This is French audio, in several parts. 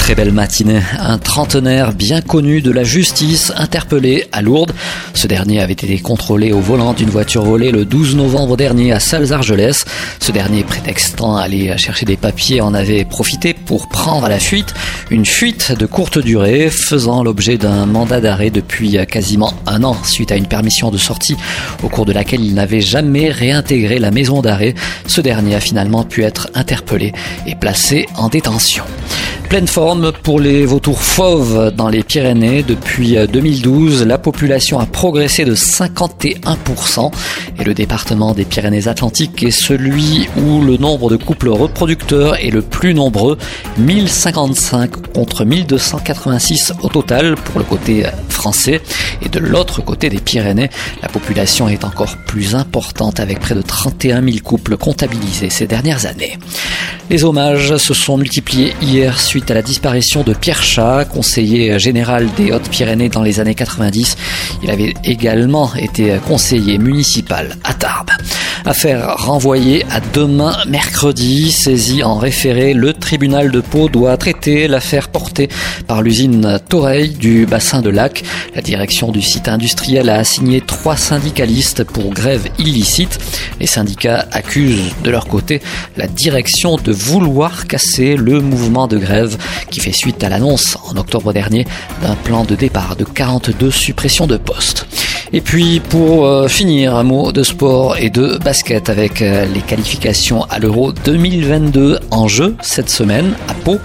Très belle matinée. Un trentenaire bien connu de la justice interpellé à Lourdes. Ce dernier avait été contrôlé au volant d'une voiture volée le 12 novembre dernier à Salles-Argelès. Ce dernier, prétextant aller chercher des papiers, en avait profité pour prendre la fuite. Une fuite de courte durée faisant l'objet d'un mandat d'arrêt depuis quasiment un an suite à une permission de sortie au cours de laquelle il n'avait jamais réintégré la maison d'arrêt. Ce dernier a finalement pu être interpellé et placé en détention. Pleine forme pour les vautours fauves dans les Pyrénées. Depuis 2012, la population a progressé de 51% et le département des Pyrénées-Atlantiques est celui où le nombre de couples reproducteurs est le plus nombreux, 1055 contre 1286 au total pour le côté français. Et de l'autre côté des Pyrénées, la population est encore plus importante avec près de 31 000 couples comptabilisés ces dernières années. Les hommages se sont multipliés hier suite à la disparition de Pierre Chat, conseiller général des Hautes-Pyrénées dans les années 90. Il avait également été conseiller municipal à Tarbes. Affaire renvoyée à demain mercredi, saisi en référé, le tribunal de Pau doit traiter l'affaire portée par l'usine Toreil du bassin de Lac. La direction du site industriel a assigné trois syndicalistes pour grève illicite. Les syndicats accusent de leur côté la direction de vouloir casser le mouvement de grève qui fait suite à l'annonce en octobre dernier d'un plan de départ de 42 suppressions de postes. Et puis pour euh, finir, un mot de sport et de basket avec euh, les qualifications à l'Euro 2022 en jeu cette semaine à Pau.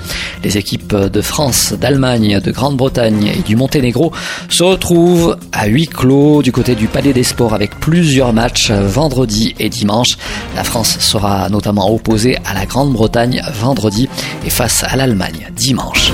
Les équipes de France, d'Allemagne, de Grande-Bretagne et du Monténégro se retrouvent à huis clos du côté du Palais des Sports avec plusieurs matchs vendredi et dimanche. La France sera notamment opposée à la Grande-Bretagne vendredi et face à l'Allemagne dimanche.